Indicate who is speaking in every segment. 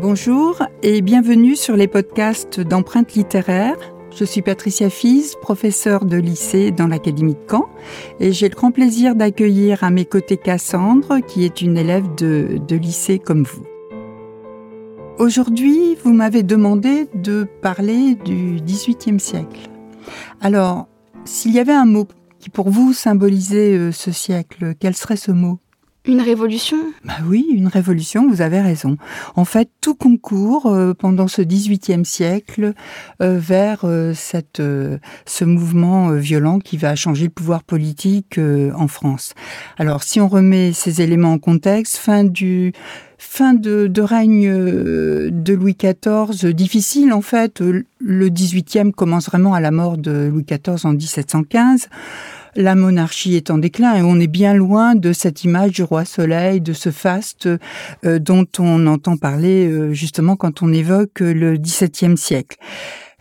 Speaker 1: Bonjour et bienvenue sur les podcasts d'empreintes littéraires. Je suis Patricia Fils, professeure de lycée dans l'Académie de Caen, et j'ai le grand plaisir d'accueillir à mes côtés Cassandre, qui est une élève de, de lycée comme vous. Aujourd'hui, vous m'avez demandé de parler du XVIIIe siècle. Alors, s'il y avait un mot qui pour vous symbolisait euh, ce siècle, quel serait ce mot?
Speaker 2: Une révolution?
Speaker 1: Bah oui, une révolution, vous avez raison. En fait, tout concourt euh, pendant ce XVIIIe siècle euh, vers euh, cette, ce mouvement violent qui va changer le pouvoir politique en France. Alors, si on remet ces éléments en contexte, fin du fin de, règne de Louis XIV, difficile en fait. Le XVIIIe commence vraiment à la mort de Louis XIV en 1715 la monarchie est en déclin et on est bien loin de cette image du roi soleil, de ce faste euh, dont on entend parler euh, justement quand on évoque le XVIIe siècle.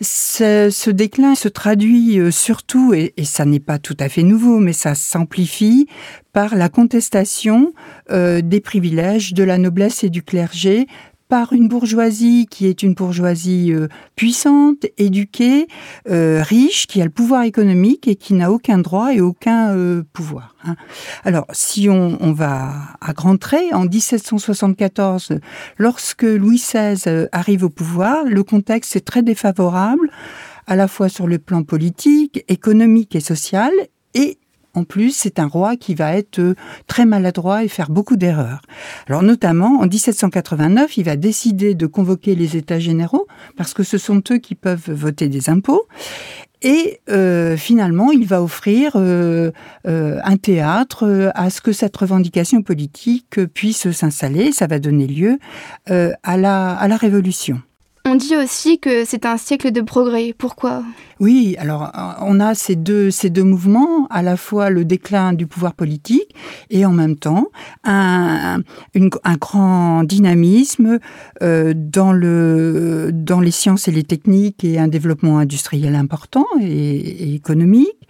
Speaker 1: Ce, déclin se traduit euh, surtout, et, ça n'est pas tout à fait nouveau, mais ça s'amplifie par la contestation des privilèges de la noblesse et du clergé par une bourgeoisie qui est une bourgeoisie euh, puissante, éduquée, euh, riche, qui a le pouvoir économique et qui n'a aucun droit et aucun euh, pouvoir. Hein. Alors, si on, on, va à grands traits, en 1774, lorsque Louis XVI arrive au pouvoir, le contexte est très défavorable, à la fois sur le plan politique, économique et social, et en plus, c'est un roi qui va être euh, très maladroit et faire beaucoup d'erreurs. Alors notamment, en 1789, il va décider de convoquer les États généraux, parce que ce sont eux qui peuvent voter des impôts. Et euh, finalement, il va offrir euh, un théâtre à ce que cette revendication politique puisse s'installer. Ça va donner lieu à, la, à la Révolution.
Speaker 2: On dit aussi que c'est un siècle de progrès. Pourquoi?
Speaker 1: Oui, alors on a ces deux, ces deux mouvements, à la fois le déclin du pouvoir politique et en même temps un, un grand dynamisme euh, dans, le, dans les sciences et les techniques et un développement industriel important et économique.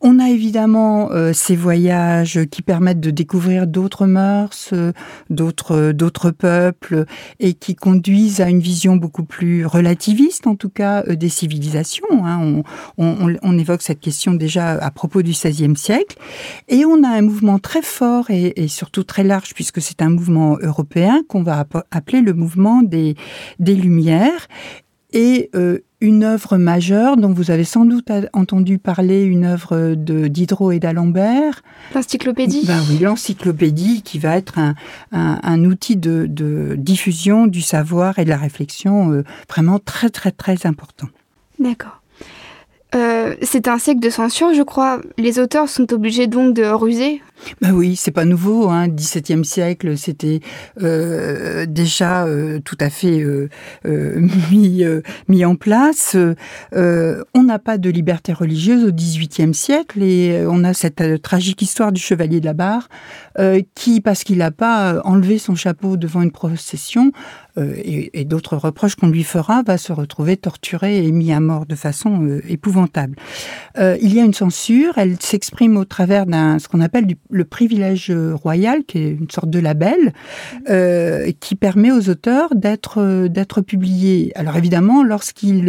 Speaker 1: On a évidemment euh, ces voyages qui permettent de découvrir d'autres mœurs, euh, d'autres d'autres peuples et qui conduisent à une vision beaucoup plus relativiste, en tout cas, euh, des civilisations. Hein. On, évoque cette question déjà à propos du XVIe siècle. Et on a un mouvement très fort et, et surtout très large, puisque c'est un mouvement européen qu'on va appeler le mouvement des, des Lumières et euh, une œuvre majeure dont vous avez sans doute entendu parler, une œuvre de Diderot et d'Alembert.
Speaker 2: L'encyclopédie
Speaker 1: ben oui, l'encyclopédie qui va être un, un, outil de, de, diffusion du savoir et de la réflexion euh, vraiment très très très important.
Speaker 2: D'accord. Euh, c'est un siècle de censure, je crois. Les auteurs sont obligés donc de ruser.
Speaker 1: Ben oui, c'est pas nouveau. Hein. 17e siècle, c'était euh, déjà euh, tout à fait mis, en place. on n'a pas de liberté religieuse au 18e siècle et on a cette tragique histoire du chevalier de la barre qui, parce qu'il n'a pas enlevé son chapeau devant une procession, et d'autres reproches qu'on lui fera, va se retrouver torturé et mis à mort de façon épouvantable. Il y a une censure, elle s'exprime au travers d'un ce qu'on appelle le privilège royal, qui est une sorte de label, euh, qui permet aux auteurs d'être euh, publiés. Alors évidemment, lorsqu'ils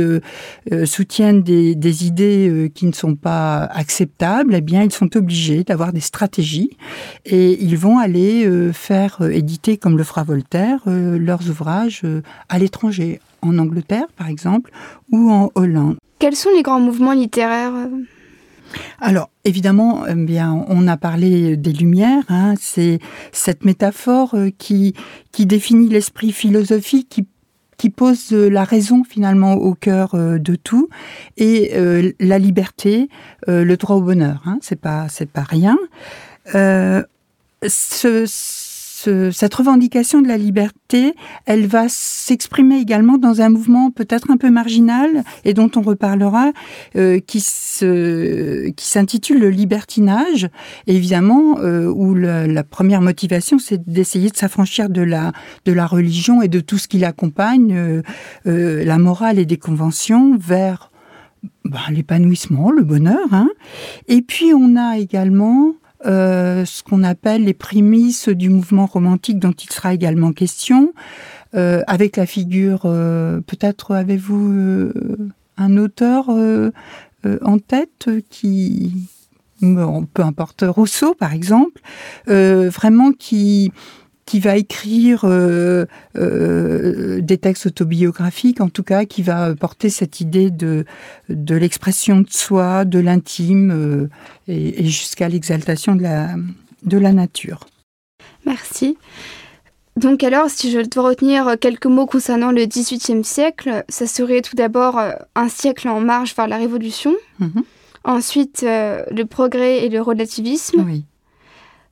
Speaker 1: euh, soutiennent des, des idées qui ne sont pas acceptables, eh bien, ils sont obligés d'avoir des stratégies et ils vont aller faire éditer, comme le fera Voltaire, leurs ouvrages à l'étranger, en Angleterre par exemple, ou en Hollande.
Speaker 2: Quels sont les grands mouvements littéraires
Speaker 1: alors, évidemment, eh bien, on a parlé des Lumières. Hein, c'est cette métaphore euh, qui, qui définit l'esprit philosophique, qui qui pose euh, la raison finalement au cœur euh, de tout et la liberté, le droit au bonheur. Hein, c'est pas pas rien. Cette revendication de la liberté, elle va s'exprimer également dans un mouvement peut-être un peu marginal et dont on reparlera, euh, qui s'intitule le libertinage, évidemment, euh, où la première motivation, c'est d'essayer de s'affranchir de la religion et de tout ce qui l'accompagne, euh la morale et des conventions, vers ben, l'épanouissement, le bonheur. Hein. Et puis on a également ce qu'on appelle les prémices du mouvement romantique dont il sera également question, avec la figure, peut-être avez-vous un auteur en tête qui, peu importe Rousseau par exemple, vraiment qui qui va écrire euh, euh, des textes autobiographiques, en tout cas, qui va porter cette idée de, de l'expression de soi, de l'intime, euh, et, jusqu'à l'exaltation de la, de la nature.
Speaker 2: Merci. Donc alors, si je dois retenir quelques mots concernant le XVIIIe siècle, ça serait tout d'abord un siècle en marche vers la Révolution, mhm. ensuite le progrès et le relativisme, oui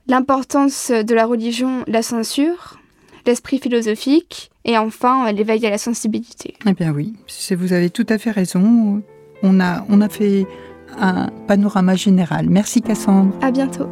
Speaker 2: l'importance de la religion, la censure, l'esprit philosophique et enfin l'éveil à la sensibilité.
Speaker 1: Eh bien oui, vous avez tout à fait raison. On a, on a fait un panorama général. Merci Cassandre.
Speaker 2: À bientôt.